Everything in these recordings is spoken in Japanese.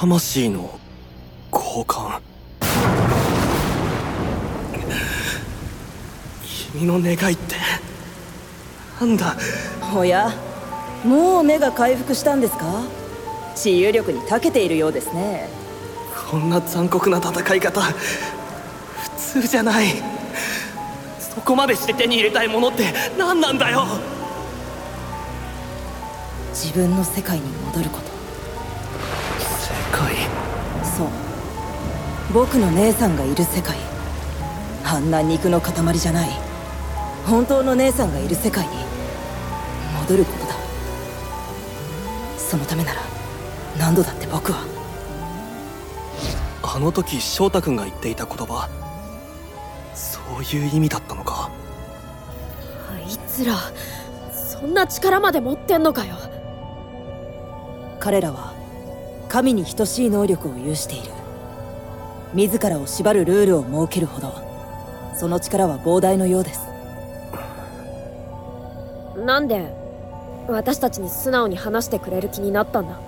魂の交換。君の願いってなんだ？おやもう目が回復したんですか？治癒力に長けているようですね。こんな残酷な戦い方普通じゃない。そこまでして手に入れたいものって何なんだよ？自分の世界に戻ること僕の姉さんがいる世界。あんな肉の塊じゃない。本当の姉さんがいる世界に。戻ることだ。そのためなら何度だって僕は。あの時翔太君が言っていた言葉そういう意味だったのか。あいつらそんな力まで持ってんのかよ。彼らは神に等しい能力を有している自らを縛るルールを設けるほどその力は膨大のようです。なんで私たちに素直に話してくれる気になったんだ？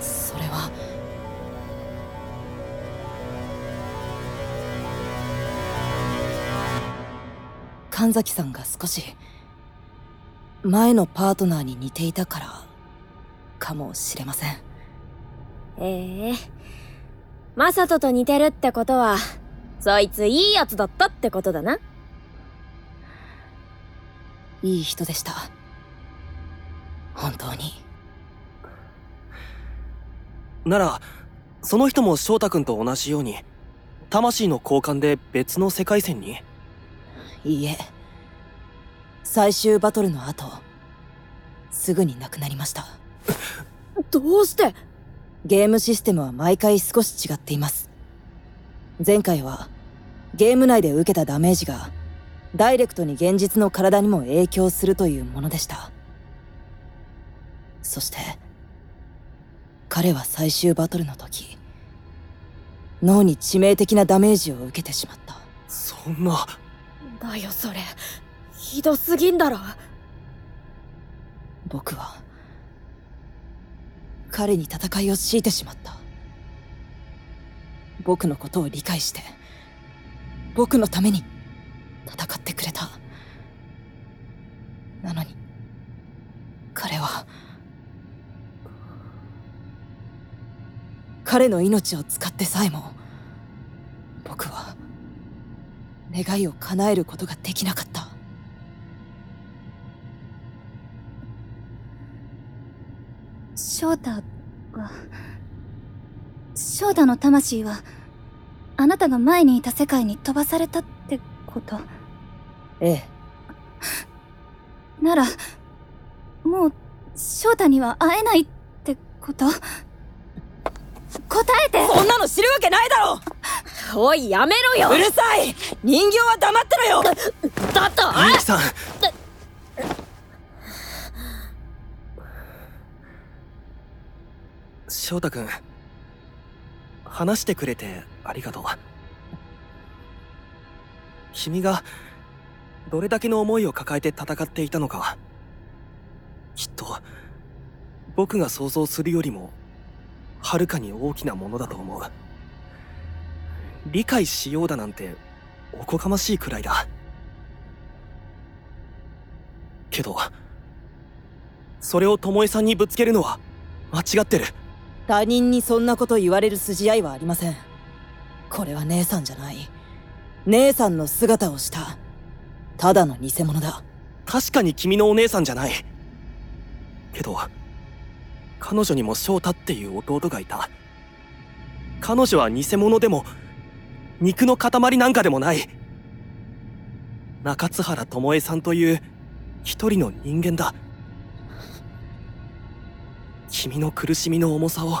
それは神崎さんが少し前のパートナーに似ていたからかもしれません。ええマサトと似てるってことはそいついいやつだったってことだな。いい人でした。本当に。ならその人も翔太君と同じように魂の交換で別の世界線に？いいえ。最終バトルの後すぐに亡くなりました。どうしてゲームシステムは毎回少し違っています。前回はゲーム内で受けたダメージがダイレクトに現実の体にも影響するというものでした。そして彼は最終バトルの時脳に致命的なダメージを受けてしまった。そんな。だよそれ。ひどすぎんだろ。僕は彼に戦いを強いてしまった。僕のことを理解して僕のために戦ってくれた。なのに彼は彼の命を使ってさえも僕は願いを叶えることができなかった。翔太は翔太の魂はあなたが前にいた世界に飛ばされたってこと。ええ。ならもう翔太には会えないってこと？答えて！そんなの知るわけないだろ！おいやめろよ！うるさい！人形は黙ってろよ！だってあゆきさん翔太君話してくれてありがとう。君がどれだけの思いを抱えて戦っていたのかきっと僕が想像するよりもはるかに大きなものだと思う。理解しようだなんておこがましいくらいだ。けどそれを巴さんにぶつけるのは間違ってる。他人にそんなこと言われる筋合いはありません。これは姉さんじゃない。姉さんの姿をした。ただの偽物だ。確かに君のお姉さんじゃない。けど彼女にも翔太っていう弟がいた。彼女は偽物でも肉の塊なんかでもない。中津原巴さんという一人の人間だ。君の苦しみの重さを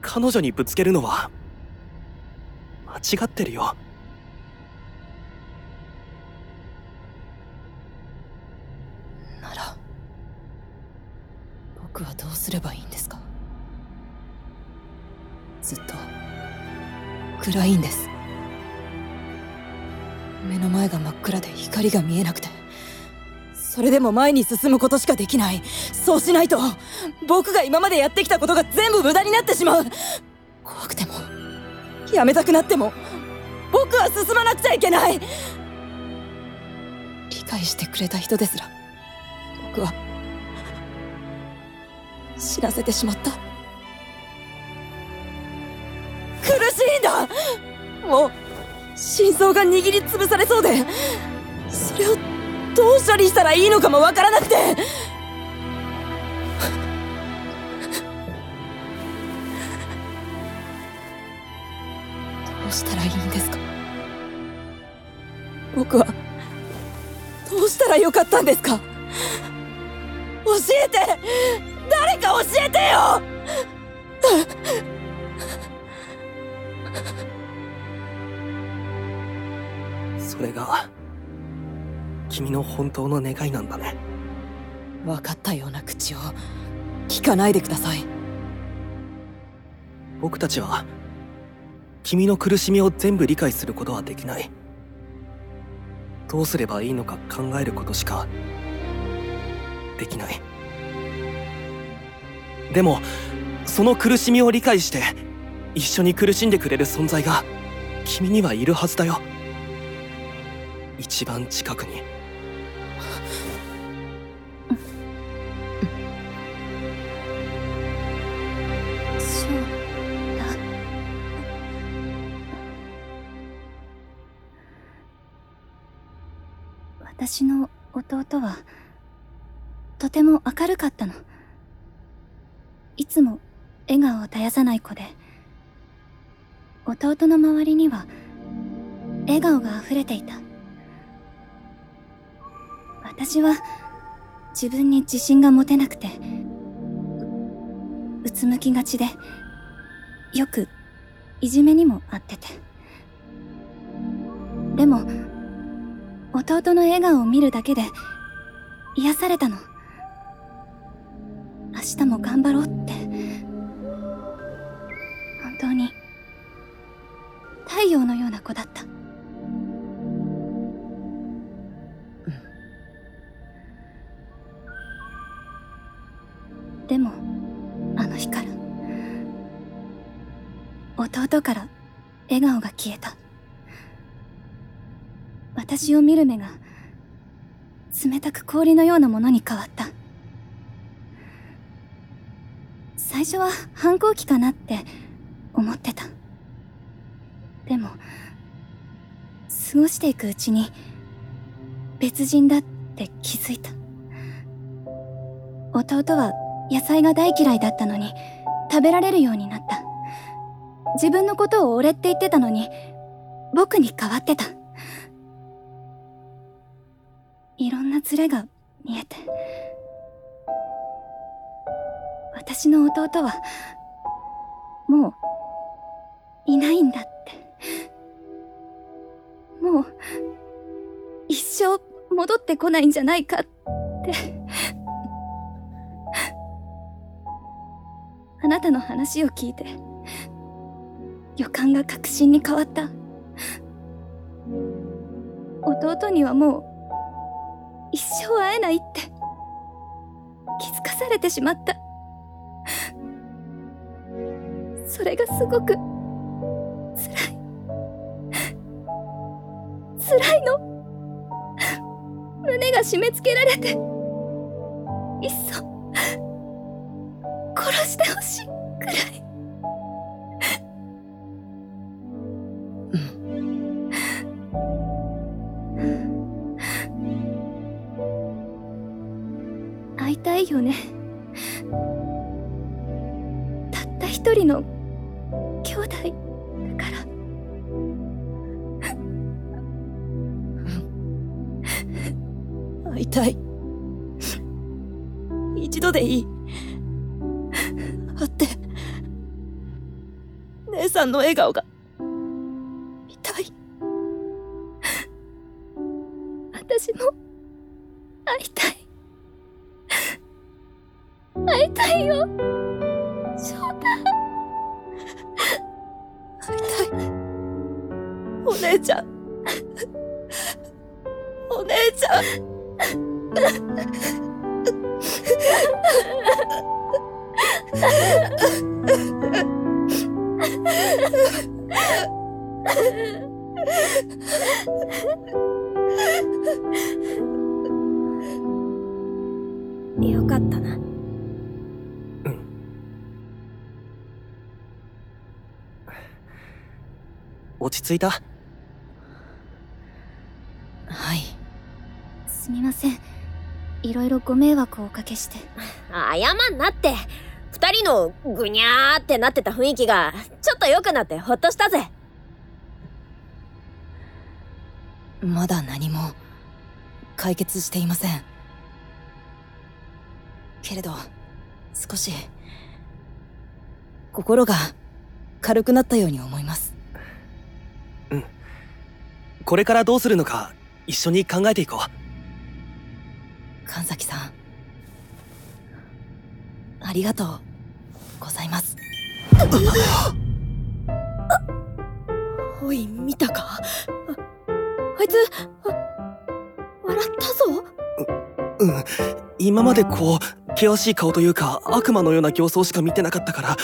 彼女にぶつけるのは間違ってるよ。なら僕はどうすればいいんですか？ずっと暗いんです。目の前が真っ暗で光が見えなくて。それでも前に進むことしかできない。そうしないと僕が今までやってきたことが全部無駄になってしまう。怖くてもやめたくなっても僕は進まなくちゃいけない。理解してくれた人ですら僕は死なせてしまった。苦しいんだ。もう心臓が握りつぶされそうでそれをどう処理したらいいのかもわからなくて。どうしたらいいんですか？僕はどうしたらよかったんですか？教えて！誰か教えてよ！それが君の本当の願いなんだね。分かったような口を聞かないでください。僕たちは君の苦しみを全部理解することはできない。どうすればいいのか考えることしかできない。でもその苦しみを理解して一緒に苦しんでくれる存在が君にはいるはずだよ。一番近くに私の弟はとても明るかったの。いつも笑顔を絶やさない子で。弟の周りには笑顔が溢れていた。私は自分に自信が持てなくてうつむきがちでよくいじめにもあってて。でも弟の笑顔を見るだけで癒されたの。明日も頑張ろうって。本当に太陽のような子だった。でもあの日から弟から笑顔が消えた。私を見る目が冷たく氷のようなものに変わった。最初は反抗期かなって思ってた。でも過ごしていくうちに別人だって気づいた。弟は野菜が大嫌いだったのに食べられるようになった。自分のことを俺って言ってたのに僕に変わってた。いろんなズレが見えて。私の弟はもういないんだって。もう一生戻ってこないんじゃないかって。あなたの話を聞いて予感が確信に変わった。弟にはもう一生会えないって。気づかされてしまった。それがすごく辛い。辛いの。胸が締め付けられていっそ殺してほしい。くらい顔が。見たい。私も会いたい。会いたいよ。翔太。会いたい。お姉ちゃん。お姉ちゃん。よかったな。落ち着いた？はい。すみません。いろいろご迷惑をおかけして。謝んなって。二人のぐにゃーってなってた雰囲気が、ちょっと良くなってほっとしたぜ。まだ何も解決していません。けれど少し心が軽くなったように思います。これからどうするのか一緒に考えていこう。神崎さん。ありがとうございます。おい、見たか？ああいつ、あ笑ったぞ。うん。今までこう険しい顔というか悪魔のような形相しか見てなかったから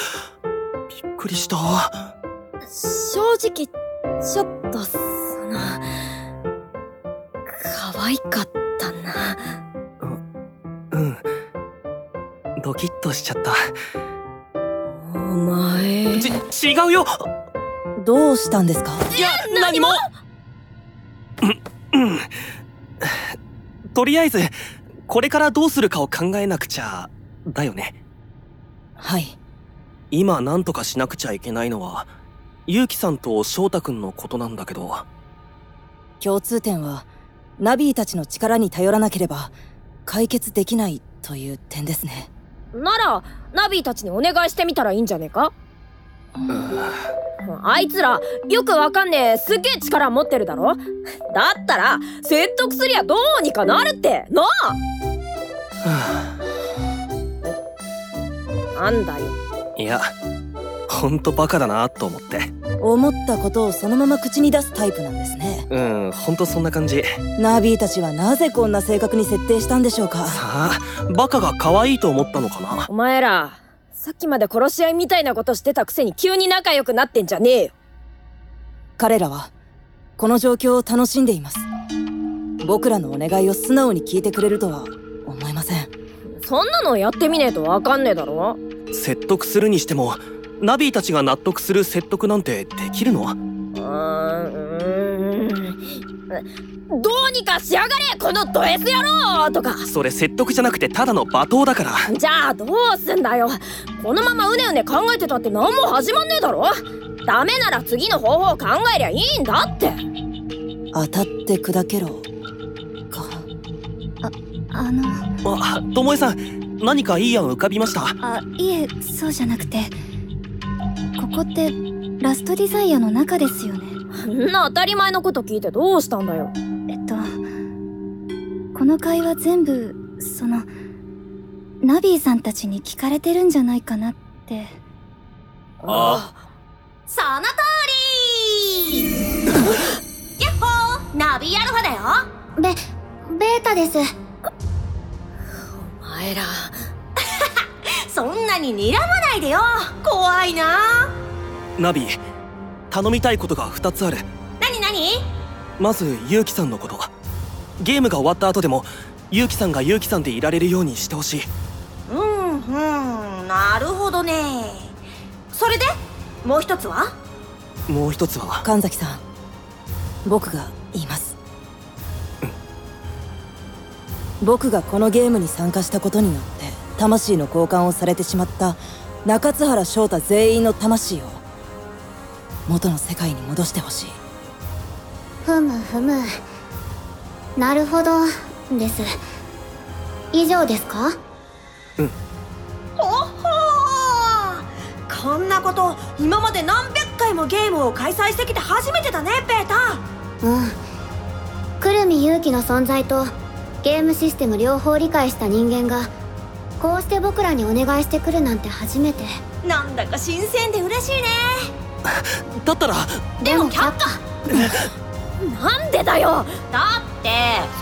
びっくりした。正直、ちょっと、その、可愛かったな。うん。ドキッとしちゃった。お前。ち違うよ。どうしたんですか？いや何も。うんうん。とりあえずこれからどうするかを考えなくちゃだよね。はい。今何とかしなくちゃいけないのはゆうきさんと翔太くんのことなんだけど。共通点はナビーたちの力に頼らなければ解決できないという点ですねなら、ナビーたちにお願いしてみたらいいんじゃねえか？あいつら、よくわかんねえ、すげえ力持ってるだろ？だったら、説得すりゃどうにかなるって、なあ？なんだよ。いやほんとバカだなと思って。思ったことをそのまま口に出すタイプなんですねうんほんとそんな感じ。ナビーたちはなぜこんな性格に設定したんでしょうか？さあバカが可愛いと思ったのかな？お前ら、さっきまで殺し合いみたいなことしてたくせに急に仲良くなってんじゃねえよ。彼らはこの状況を楽しんでいます。僕らのお願いを素直に聞いてくれるとは思えません。そんなのやってみねえとわかんねえだろ。説得するにしてもナビーたちが納得する説得なんてできるの？うーんうーん。どうにかしやがれこのド S 野郎とか。それ説得じゃなくてただの罵倒だから。じゃあどうすんだよ。このままうねうね考えてたって何も始まんねえだろ。ダメなら次の方法を考えりゃいいんだって。当たって砕けろ。か。あの。あともえさん何かいい案浮かびました？あいえそうじゃなくて。ここってラストディザイアの中ですよねんな当たり前のこと聞いてどうしたんだよ。えっとこの会話全部そのナビーさんたちに聞かれてるんじゃないかなって。あ。その通り。やっほーナビアルファだよ。ベベータです。お前ら。そんなに睨まないでよ。怖いな。ナビ頼みたいことが2つある。なになにまずゆうきさんのこと。ゲームが終わった後でもゆうきさんがゆうきさんでいられるようにしてほしい。うんうん。なるほどね。それで？もう一つは？もう一つは？神崎さん僕が言います。僕がこのゲームに参加したことによって魂の交換をされてしまった中津原翔太全員の魂を元の世界に戻してほしい。ふむふむ。なるほどです。以上ですか？ほほーこんなこと今まで何百回もゲームを開催してきて初めてだねペータうん。久留美勇気の存在とゲームシステム両方理解した人間がこうして僕らにお願いしてくるなんて初めて。なんだか新鮮で嬉しいね だったらでも却下なんでだよ。だっって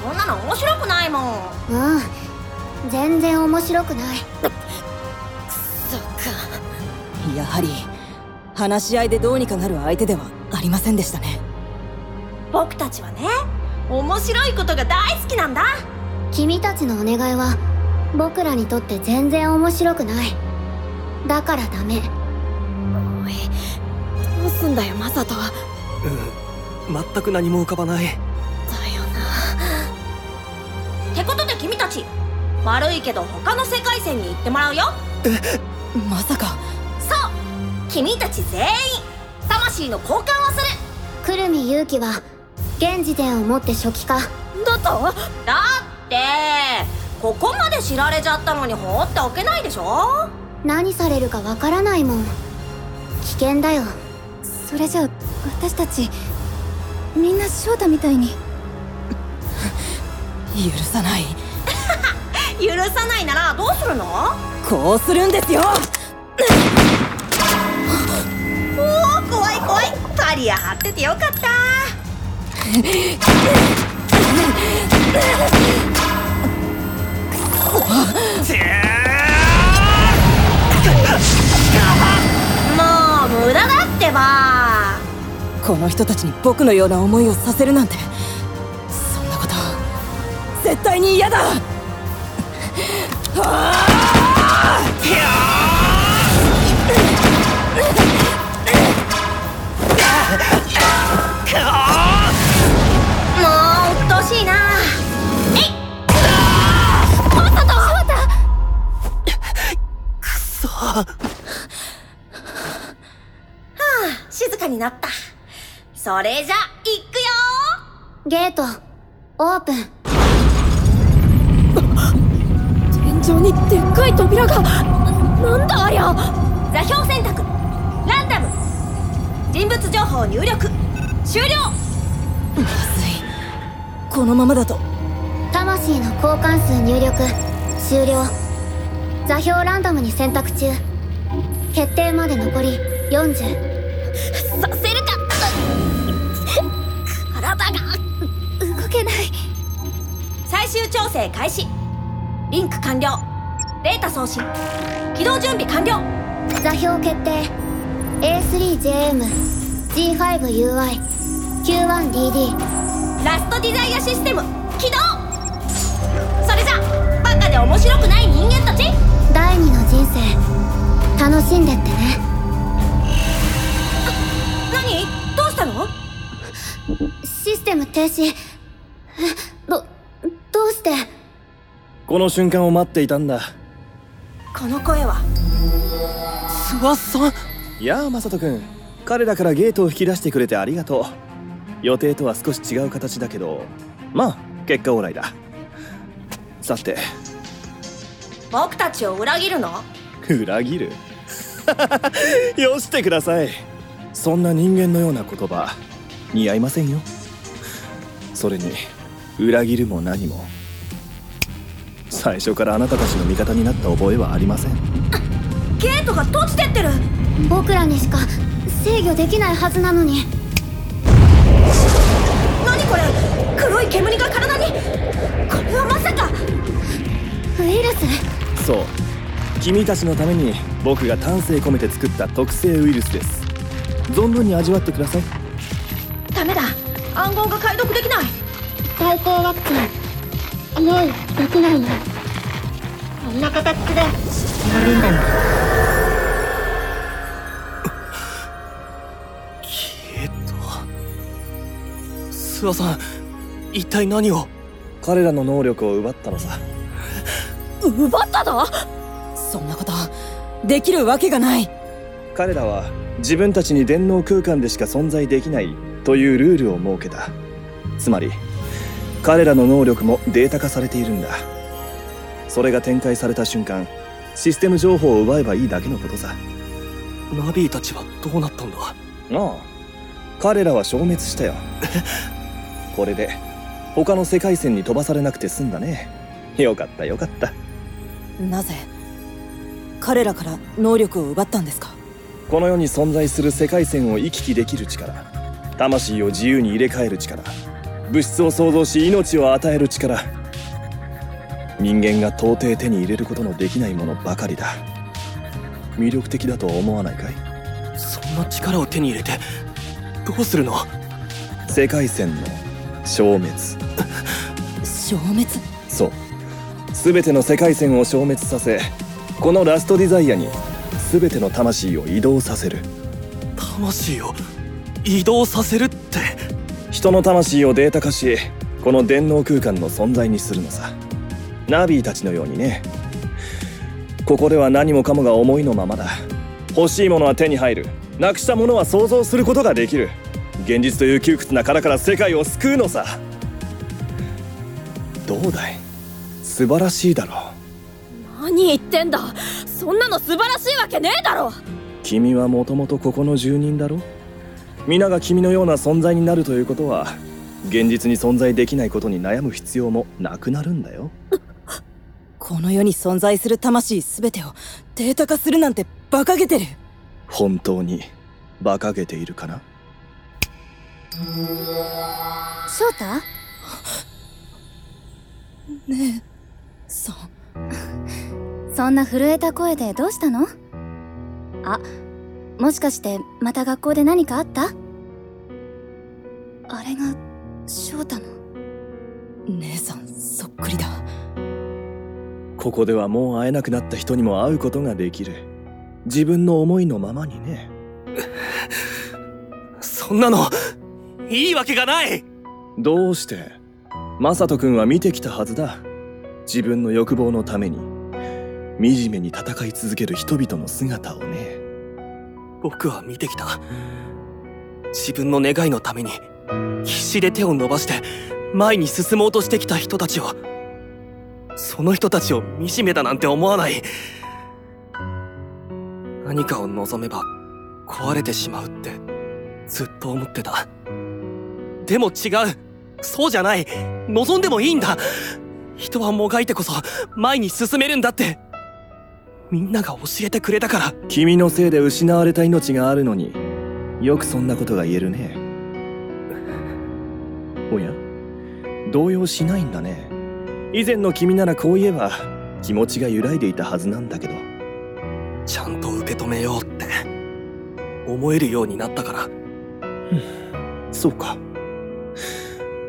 そんなの面白くないもん。うん全然面白くない。そっか。やはり話し合いでどうにかなる相手ではありませんでしたね。僕たちはね面白いことが大好きなんだ。君たちのお願いは僕らにとって全然面白くない。だからダメすんだよマサト。だようん。全く何も浮かばない。な。ってことで君たち悪いけど他の世界線に行ってもらうよ。まさか。そう。君たち全員魂の交換をする。久留美勇気は現時点をもって初期化。だと？だってここまで知られちゃったのに放っておけないでしょ。何されるかわからないもん。危険だよそれじゃあ私たちみんな翔太みたいに。許さない。許さないならどうするの？こうするんですよ。おお怖い怖い。パリア張っててよかった。もう無駄だってばこの人たちに僕のような思いをさせるなんてそんなこと絶対に嫌だ。もううっとうしいな。静かになったそれじゃ行くよ！ゲートオープン。天井にでっかい扉がなんだありゃ！座標選択ランダム。人物情報入力終了！まずい。このままだと。魂の交換数入力終了。座標ランダムに選択中。決定まで残り40けない。最終調整開始。リンク完了。データ送信。起動準備完了。座標決定。A3JM G5UI Q1DD ラストデザイアシステム。起動。それじゃバカで面白くない人間たち。第二の人生。楽しんでってね。何？どうしたの？システム停止えどどうして？この瞬間を待っていたんだ。この声は？諏訪さん？やあマサト君。彼らからゲートを引き出してくれてありがとう。予定とは少し違う形だけど。まあ結果オーライだ。さて。僕たちを裏切るの？裏切る？よしてください。そんな人間のような言葉似合いませんよ。それに裏切るも何も。最初からあなたたちの味方になった覚えはありません。ゲートが閉じてってる。僕らにしか制御できないはずなのに。何これ？黒い煙が体に？これはまさか。ウイルス？そう。君たちのために僕が丹精込めて作った特製ウイルスです。存分に味わってください。ダメだ。暗号が解読できない対抗ワクチン。用意できないのこんな形で。消えた。諏訪さん一体何を？彼らの能力を奪ったのさ。奪っただそんなことできるわけがない。彼らは自分たちに電脳空間でしか存在できないというルールを設けた。つまり彼らの能力もデータ化されているんだ。それが展開された瞬間システム情報を奪えばいいだけのことさ。ナビーたちはどうなったんだ？ああ。彼らは消滅したよ。これで他の世界線に飛ばされなくて済んだね。よかったよかった。なぜ彼らから能力を奪ったんですか？この世に存在する世界線を行き来できる力魂を自由に入れ替える力物質を創造し命を与える力。人間が到底手に入れることのできないものばかりだ。魅力的だと思わないかい？そんな力を手に入れてどうするの？世界線の消滅。消滅？そう。全ての世界線を消滅させこのラストディザイアに全ての魂を移動させる。魂を移動させるって？人の魂をデータ化しこの電脳空間の存在にするのさ。ナビーたちのようにね。ここでは何もかもが思いのままだ。欲しいものは手に入る。なくしたものは想像することができる。現実という窮屈な殻から世界を救うのさ。どうだい？素晴らしいだろう。何言ってんだ。そんなの素晴らしいわけねえだろ。君はもともとここの住人だろ？皆が君のような存在になるということは現実に存在できないことに悩む必要もなくなるんだよ。この世に存在する魂全てをデータ化するなんて馬鹿げてる。本当に馬鹿げているかな？翔太？ねえさん。そんな震えた声でどうしたの？あもしかしてまた学校で何かあった？あれが翔太の？姉さんそっくりだ。ここではもう会えなくなった人にも会うことができる。自分の思いのままにね。そんなのいいわけがない。どうして？マサト君は見てきたはずだ。自分の欲望のために。惨めに戦い続ける人々の姿をね僕は見てきた。自分の願いのために必死で手を伸ばして前に進もうとしてきた人たちを。その人たちを惨めだなんて思わない。何かを望めば壊れてしまうってずっと思ってた。でも違う。そうじゃない。望んでもいいんだ。人はもがいてこそ前に進めるんだって。みんなが教えてくれたから。君のせいで失われた命があるのによくそんなことが言えるね。おや？動揺しないんだね。以前の君ならこう言えば気持ちが揺らいでいたはずなんだけど。ちゃんと受け止めようって。思えるようになったから。そうか。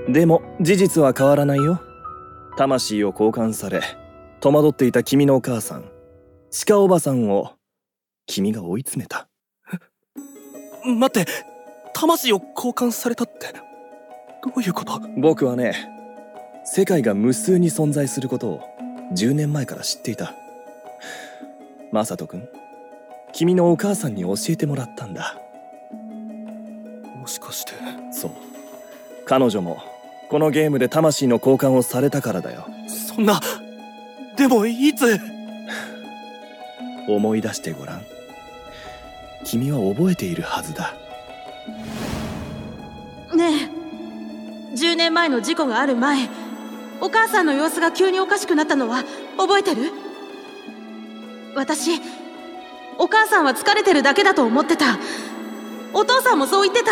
でも事実は変わらないよ。魂を交換され戸惑っていた君のお母さん鹿おばさんを君が追い詰めた。待って魂を交換されたってどういうこと？僕はね世界が無数に存在することを10年前から知っていた。マサト君君のお母さんに教えてもらったんだ。もしかして。そう。彼女もこのゲームで魂の交換をされたからだよ。そんなでもいつ思い出してごらん。君は覚えているはずだ。ねえ。10年前の事故がある前お母さんの様子が急におかしくなったのは覚えてる？私お母さんは疲れてるだけだと思ってた。お父さんもそう言ってた。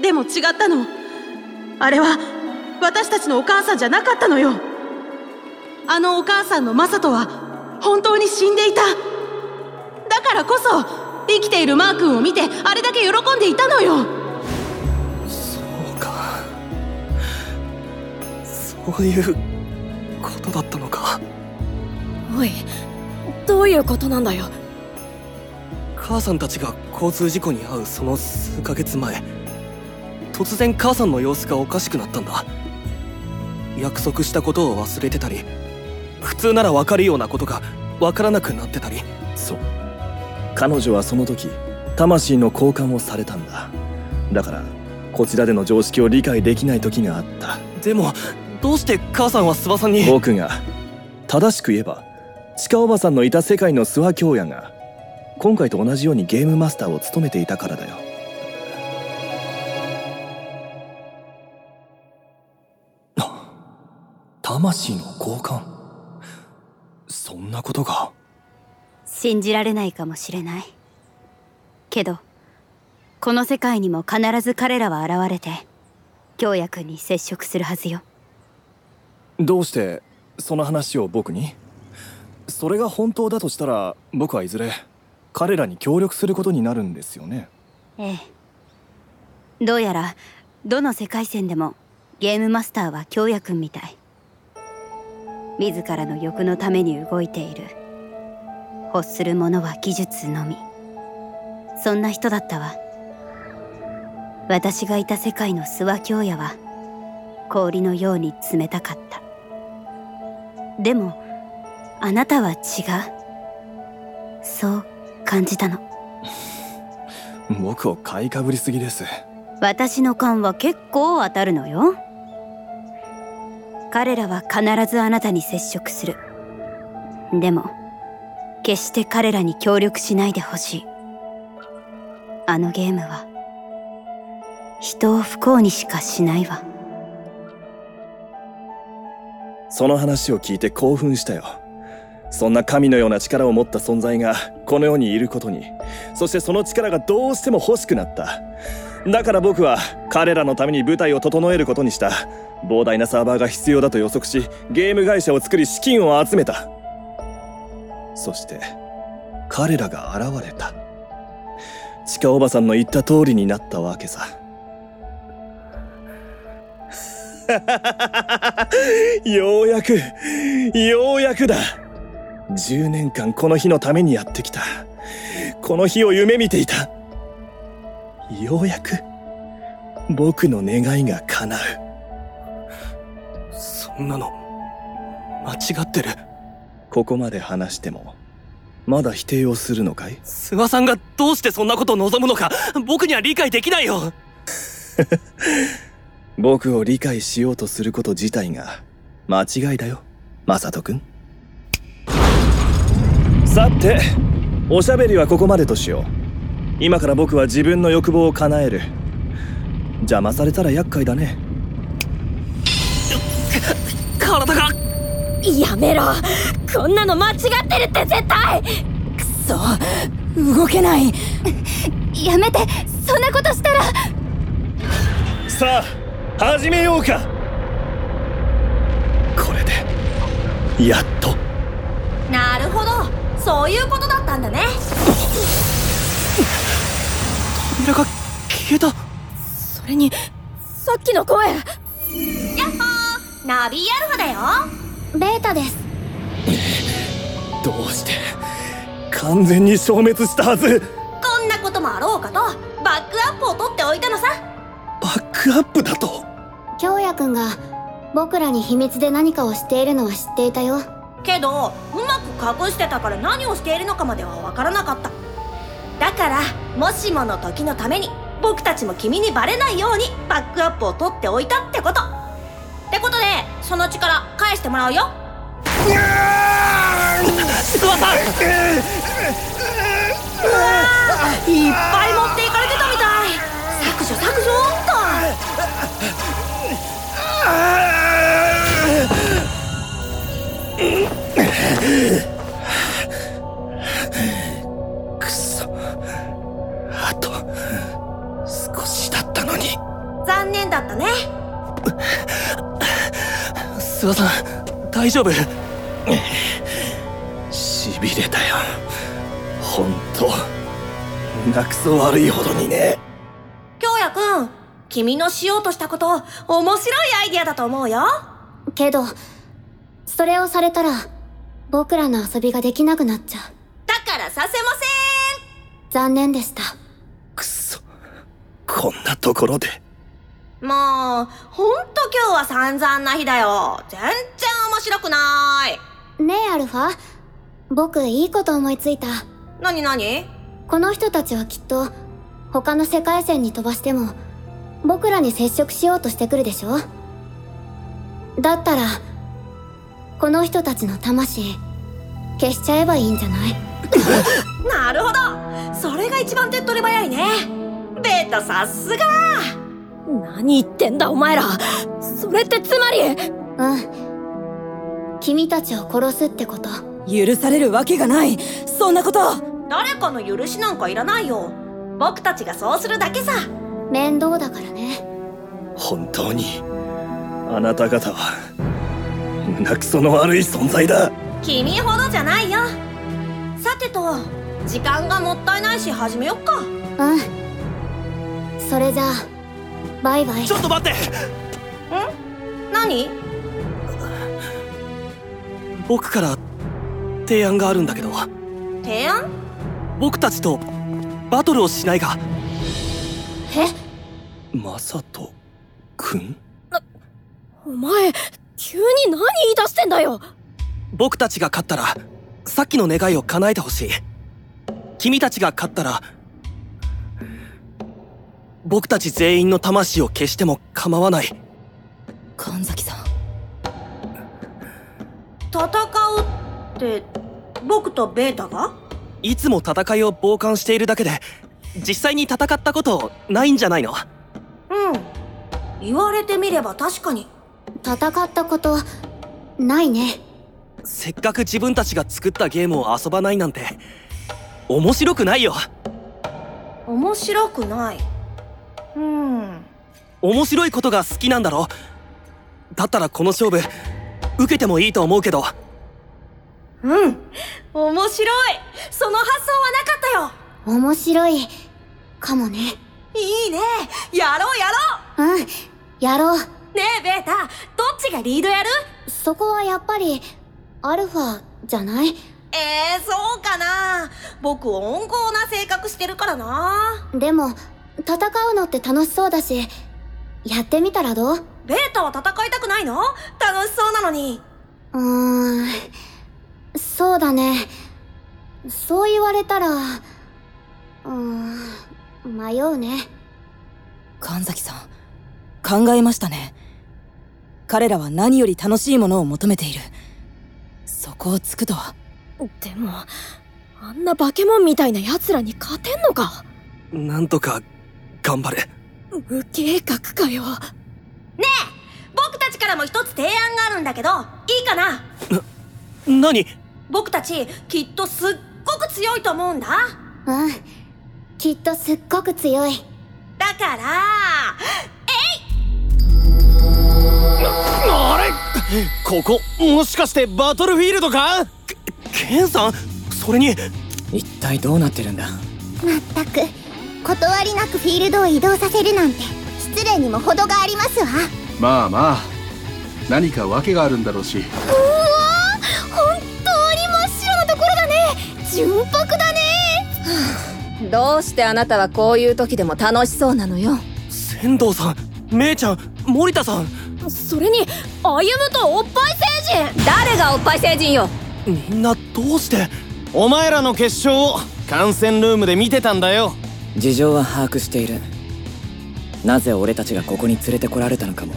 でも違ったの。あれは私たちのお母さんじゃなかったのよ。あのお母さんのマサトは本当に死んでいた。だからこそ生きているマー君を見てあれだけ喜んでいたのよ。そうか。そういうことだったのか。おいどういうことなんだよ。母さんたちが交通事故に遭うその数ヶ月前突然母さんの様子がおかしくなったんだ。約束したことを忘れてたり普通なら分かるようなことが分からなくなってたり。そう。彼女はその時魂の交換をされたんだ。だからこちらでの常識を理解できない時があった。でもどうして母さんは諏訪さんに？僕が正しく言えば鹿おばさんのいた世界の諏訪京也が今回と同じようにゲームマスターを務めていたからだよ。魂の交換そんなことが？信じられないかもしれない。けどこの世界にも必ず彼らは現れて京也君に接触するはずよ。どうしてその話を僕に？それが本当だとしたら僕はいずれ彼らに協力することになるんですよね。ええ。どうやらどの世界線でもゲームマスターは京也君みたい自らの欲のために動いている。欲するものは技術のみ。そんな人だったわ。私がいた世界の諏訪京也は氷のように冷たかった。でもあなたは違う。そう感じたの。僕を買いかぶりすぎです。私の勘は結構当たるのよ彼らは必ずあなたに接触する。でも決して彼らに協力しないでほしい。あのゲームは人を不幸にしかしないわ。その話を聞いて興奮したよ。そんな神のような力を持った存在がこの世にいることに。そしてその力がどうしても欲しくなった。だから僕は彼らのために舞台を整えることにした。膨大なサーバーが必要だと予測しゲーム会社を作り資金を集めた。そして彼らが現れた。チカおばさんの言った通りになったわけさ。ようやくようやくだ。10年間この日のためにやってきた。この日を夢見ていた。ようやく僕の願いが叶う。そんなの。間違ってる。ここまで話してもまだ否定をするのかい？諏訪さんがどうしてそんなことを望むのか僕には理解できないよ。僕を理解しようとすること自体が間違いだよマサト君。さておしゃべりはここまでとしよう。今から僕は自分の欲望を叶える。邪魔されたら厄介だねやめろ。こんなの間違ってるって絶対。くそ。動けない。やめて。そんなことしたら。さあ始めようか。これでやっと。なるほど。そういうことだったんだね。扉が消えた。それにさっきの声。やっほー。ナビアルファだよベータです。どうして完全に消滅したはず。こんなこともあろうかとバックアップを取っておいたのさ。バックアップだと？京也くんが僕らに秘密で何かをしているのは知っていたよ。けどうまく隠してたから何をしているのかまでは分からなかった。だからもしもの時のために僕たちも君にバレないようにバックアップを取っておいたってことってことでその力返してもらうよ。諏訪さん。いっぱい持っていかれてたみたい。削除削除っと。くそ。あと少しだったのに。残念だったね諏訪さん大丈夫？しびれたよ。ほんとなくそ悪いほどにね。京也くん君のしようとしたこと面白いアイディアだと思うよ。けどそれをされたら僕らの遊びができなくなっちゃう。だからさせま残念でした。くそ。こんなところで。せんもうほんと今日は散々な日だよ。全然面白くない。ねえアルファ。僕いいこと思いついた。なになにこの人たちはきっと他の世界線に飛ばしても僕らに接触しようとしてくるでしょ。だったらこの人たちの魂消しちゃえばいいんじゃない？なるほど。それが一番手っ取り早いね。ベータさすが何言ってんだお前ら。それってつまり。うん。君たちを殺すってこと。許されるわけがない。そんなこと。誰かの許しなんかいらないよ。僕たちがそうするだけさ。面倒だからね。本当に。あなた方は。胸くその悪い存在だ。君ほどじゃないよ。さてと時間がもったいないし始めよっか。うん。それじゃあバイバイ。ちょっと待って。何？僕から提案があるんだけど。提案？僕たちとバトルをしないかえ？マサト君お前急に何言い出してんだよ。僕たちが勝ったらさっきの願いを叶えてほしい。君たちが勝ったら僕たち全員の魂を消しても構わない。神崎さん。戦うって僕とベータが？いつも戦いを傍観しているだけで実際に戦ったことないんじゃないの？うん。言われてみれば確かに。戦ったことないね。せっかく自分たちが作ったゲームを遊ばないなんて面白くないよ。面白くないうん。面白いことが好きなんだろ？だったらこの勝負受けてもいいと思うけど。うん。面白い。その発想はなかったよ。面白いかもね。いいね。やろうやろう。ん。やろうう。ねえベータ。どっちがリードやる？そこはやっぱりアルファじゃない？えー、そうかな。僕温厚な性格してるからな。でも戦うのって楽しそうだしやってみたらどう？ベータは戦いたくないの？楽しそうなのに。うーんそうだね。そう言われたらうーん迷うね。神崎さん考えましたね。彼らは何より楽しいものを求めている。そこをつくとは。でもあんな化け物みたいな奴らに勝てんのか？なんとか頑張る無計画かよ。ねえ僕たちからも一つ提案があるんだけどいいかな？何？僕たちきっとすっごく強いと思うんだ。うん。きっとすっごく強い。だからあれ？ここもしかしてバトルフィールドか？ケンさん？それに。一体どうなってるんだ？まったく断りなくフィールドを移動させるなんて失礼にも程がありますわ。まあまあ何か訳があるんだろうし。うわ本当に真っ白なところだね。純白だね。どうしてあなたはこういう時でも楽しそうなのよ？仙道さんめいちゃん森田さん。それに歩むとおっぱい星人。誰がおっぱい星人よ？みんなどうして？お前らの決勝を観戦ルームで見てたんだよ事情は把握している。なぜ俺たちがここに連れてこられたのかも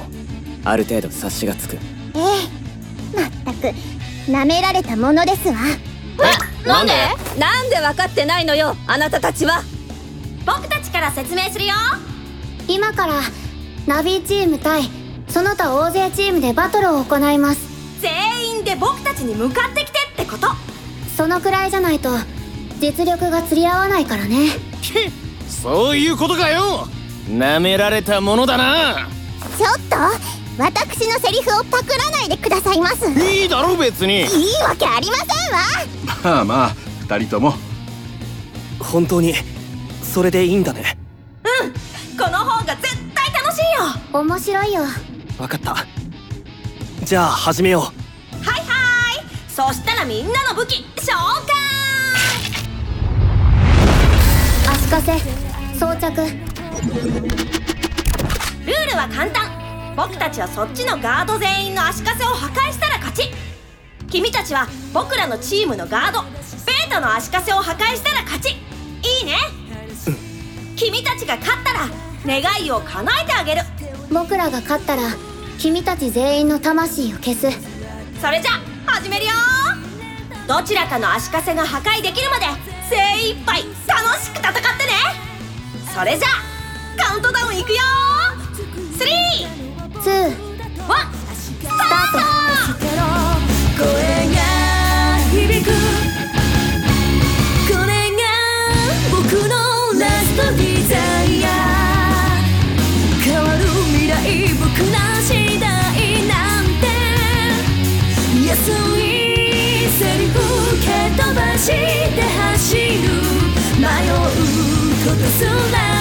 ある程度察しがつく。ええまったく舐められたものですわ。なんで？なんで？分かってないのよあなたたちは。僕たちから説明するよ。今からナビチーム対その他大勢チームでバトルを行います。全員で僕たちに向かってきてってこと。そのくらいじゃないと実力が釣り合わないからねそういうことかよ。舐められたものだな。ちょっと私のセリフをパクらないでくださいます。いいだろ別に。いいわけありませんわ。まあまあ二人とも。本当にそれでいいんだね。この方が絶対楽しいよ。面白いよ。分かった。じゃあ始めよう。はいはい。そしたらみんなの武器召喚。足かせ装着。ルールは簡単。僕たちはそっちのガード全員の足かせを破壊したら勝ち。君たちは僕らのチームのガード。ベータの足かせを破壊したら勝ち。いいね。君たちが勝ったら願いを叶えてあげる。僕らが勝ったら君たち全員の魂を消す。それじゃ始めるよ。どちらかの足かせが破壊できるまで精一杯楽しく戦ってねそれじゃカウントダウンいくよ3 2ワンスタート。ことすら